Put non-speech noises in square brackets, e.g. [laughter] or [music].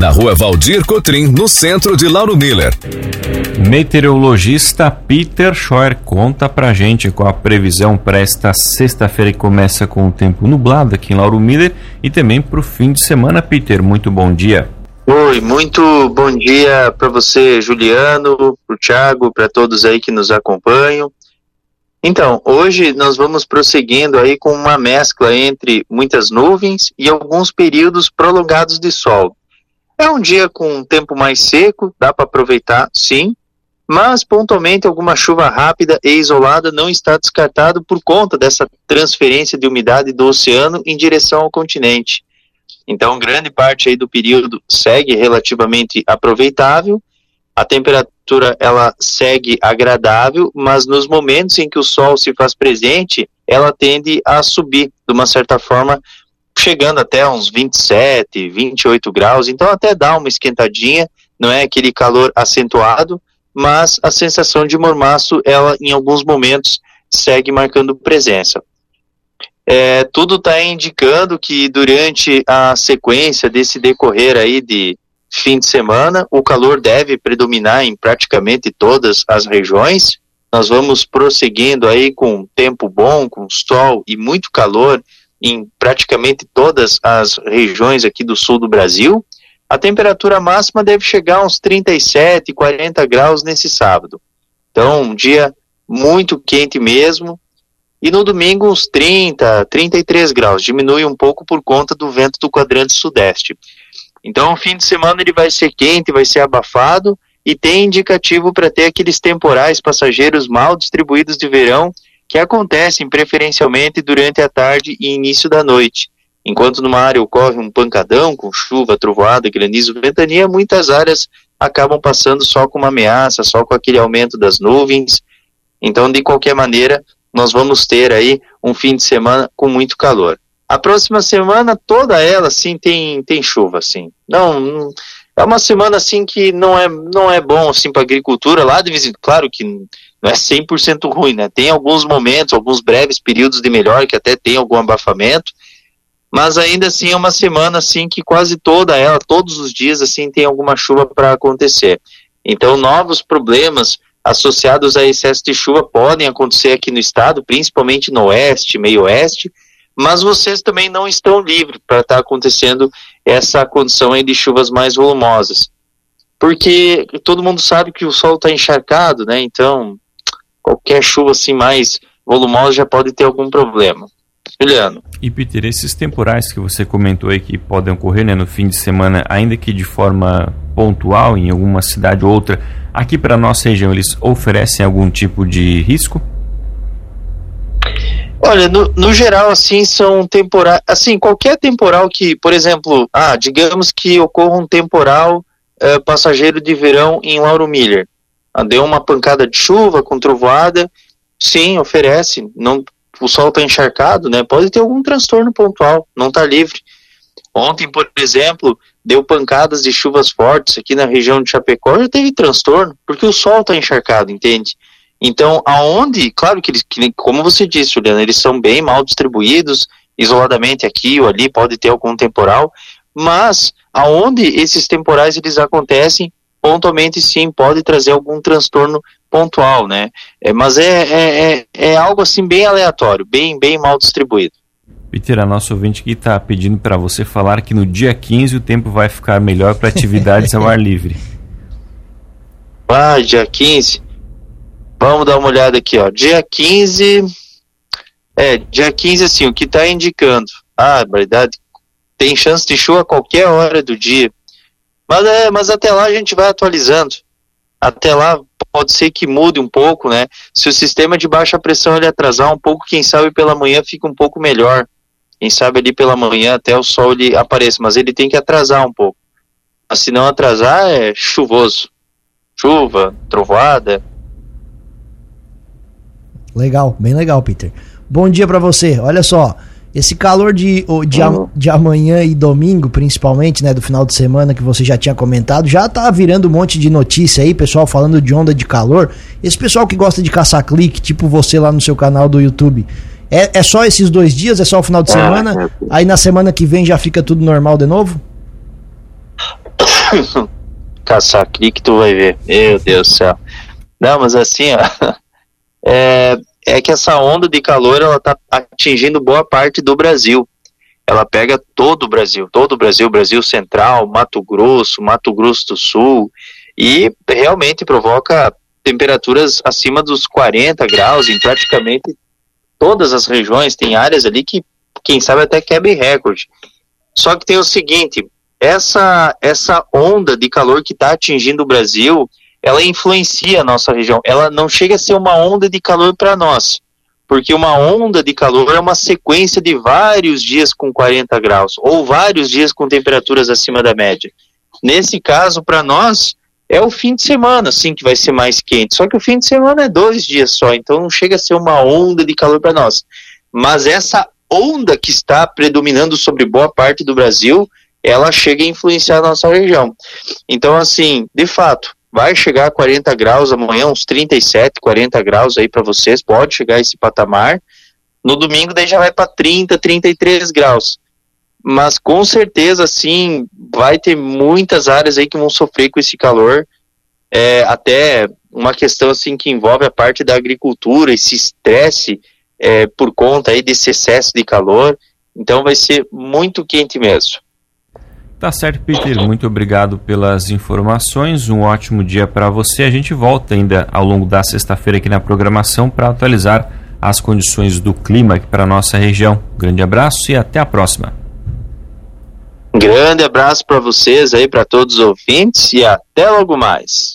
Na rua Valdir Cotrim, no centro de Lauro Miller. Meteorologista Peter Scheuer conta pra gente qual a previsão para esta sexta-feira que começa com o tempo nublado aqui em Lauro Miller e também para o fim de semana. Peter, muito bom dia. Oi, muito bom dia para você, Juliano, para o Thiago, para todos aí que nos acompanham. Então, hoje nós vamos prosseguindo aí com uma mescla entre muitas nuvens e alguns períodos prolongados de sol. É um dia com um tempo mais seco, dá para aproveitar, sim, mas pontualmente alguma chuva rápida e isolada não está descartado por conta dessa transferência de umidade do oceano em direção ao continente. Então, grande parte aí do período segue relativamente aproveitável, a temperatura ela segue agradável, mas nos momentos em que o sol se faz presente, ela tende a subir de uma certa forma, chegando até uns 27, 28 graus, então até dá uma esquentadinha, não é aquele calor acentuado, mas a sensação de mormaço, ela em alguns momentos segue marcando presença. É, tudo está indicando que durante a sequência desse decorrer aí de fim de semana, o calor deve predominar em praticamente todas as regiões. Nós vamos prosseguindo aí com tempo bom, com sol e muito calor em praticamente todas as regiões aqui do sul do Brasil. A temperatura máxima deve chegar a uns 37, 40 graus nesse sábado. Então, um dia muito quente mesmo, e no domingo, uns 30, 33 graus. Diminui um pouco por conta do vento do quadrante sudeste. Então, o fim de semana ele vai ser quente, vai ser abafado e tem indicativo para ter aqueles temporais passageiros mal distribuídos de verão que acontecem preferencialmente durante a tarde e início da noite. Enquanto numa área ocorre um pancadão com chuva, trovoada, granizo, ventania, muitas áreas acabam passando só com uma ameaça, só com aquele aumento das nuvens. Então, de qualquer maneira, nós vamos ter aí um fim de semana com muito calor. A próxima semana toda ela assim tem tem chuva assim. Não, é uma semana assim que não é não é bom assim para agricultura lá de vez claro que não é 100% ruim, né? Tem alguns momentos, alguns breves períodos de melhor que até tem algum abafamento, mas ainda assim é uma semana assim que quase toda ela, todos os dias assim tem alguma chuva para acontecer. Então novos problemas associados a excesso de chuva podem acontecer aqui no estado, principalmente no oeste, meio oeste, mas vocês também não estão livres para estar tá acontecendo essa condição aí de chuvas mais volumosas. Porque todo mundo sabe que o solo está encharcado, né? Então, qualquer chuva assim mais volumosa já pode ter algum problema. Juliano. E Peter, esses temporais que você comentou aí que podem ocorrer né, no fim de semana, ainda que de forma pontual em alguma cidade ou outra, Aqui para nossa região, eles oferecem algum tipo de risco? Olha, no, no geral, assim, são temporais. Assim, qualquer temporal que, por exemplo, ah, digamos que ocorra um temporal eh, passageiro de verão em Lauro Miller. Ah, deu uma pancada de chuva com trovoada, sim, oferece. Não, o sol está encharcado, né? Pode ter algum transtorno pontual, não está livre. Ontem, por exemplo, deu pancadas de chuvas fortes aqui na região de Chapecó, já teve transtorno, porque o sol está encharcado, entende? Então, aonde, claro que eles, como você disse, Juliana, eles são bem mal distribuídos, isoladamente aqui ou ali, pode ter algum temporal, mas aonde esses temporais eles acontecem, pontualmente sim, pode trazer algum transtorno pontual, né? É, mas é, é, é, é algo assim bem aleatório, bem, bem mal distribuído. Peter, a nossa ouvinte aqui está pedindo para você falar que no dia 15 o tempo vai ficar melhor para atividades ao ar [laughs] livre. Ah, dia 15. Vamos dar uma olhada aqui, ó. Dia 15. É, dia 15, assim, o que está indicando. Ah, verdade. Tem chance de chuva a qualquer hora do dia. Mas, é, mas até lá a gente vai atualizando. Até lá pode ser que mude um pouco, né? Se o sistema de baixa pressão ele atrasar um pouco, quem sabe pela manhã fica um pouco melhor. Quem sabe ali pela manhã até o sol ele apareça, mas ele tem que atrasar um pouco. Mas se não atrasar, é chuvoso. Chuva, trovoada. Legal, bem legal, Peter. Bom dia para você. Olha só, Esse calor de, de, uhum. de amanhã e domingo, principalmente, né, do final de semana que você já tinha comentado, já tá virando um monte de notícia aí, pessoal falando de onda de calor. Esse pessoal que gosta de caçar clique, tipo você lá no seu canal do YouTube, é, é só esses dois dias? É só o final de é, semana? É. Aí na semana que vem já fica tudo normal de novo? [coughs] caçar clique, tu vai ver. Meu Deus do céu. Não, mas assim, ó, [laughs] é, é que essa onda de calor ela está atingindo boa parte do Brasil. Ela pega todo o Brasil, todo o Brasil, Brasil Central, Mato Grosso, Mato Grosso do Sul, e realmente provoca temperaturas acima dos 40 graus em praticamente todas as regiões. Tem áreas ali que, quem sabe, até quebra recorde. Só que tem o seguinte: essa, essa onda de calor que está atingindo o Brasil, ela influencia a nossa região. Ela não chega a ser uma onda de calor para nós, porque uma onda de calor é uma sequência de vários dias com 40 graus, ou vários dias com temperaturas acima da média. Nesse caso, para nós, é o fim de semana, sim, que vai ser mais quente. Só que o fim de semana é dois dias só, então não chega a ser uma onda de calor para nós. Mas essa onda que está predominando sobre boa parte do Brasil, ela chega a influenciar a nossa região. Então, assim, de fato, vai chegar a 40 graus amanhã, uns 37, 40 graus aí para vocês, pode chegar a esse patamar. No domingo daí já vai para 30, 33 graus. Mas com certeza, sim, vai ter muitas áreas aí que vão sofrer com esse calor. É, até uma questão assim que envolve a parte da agricultura, esse estresse é, por conta aí desse excesso de calor. Então vai ser muito quente mesmo. Tá certo, Peter. Muito obrigado pelas informações. Um ótimo dia para você. A gente volta ainda ao longo da sexta-feira aqui na programação para atualizar as condições do clima aqui para nossa região. grande abraço e até a próxima. grande abraço para vocês aí, para todos os ouvintes e até logo mais.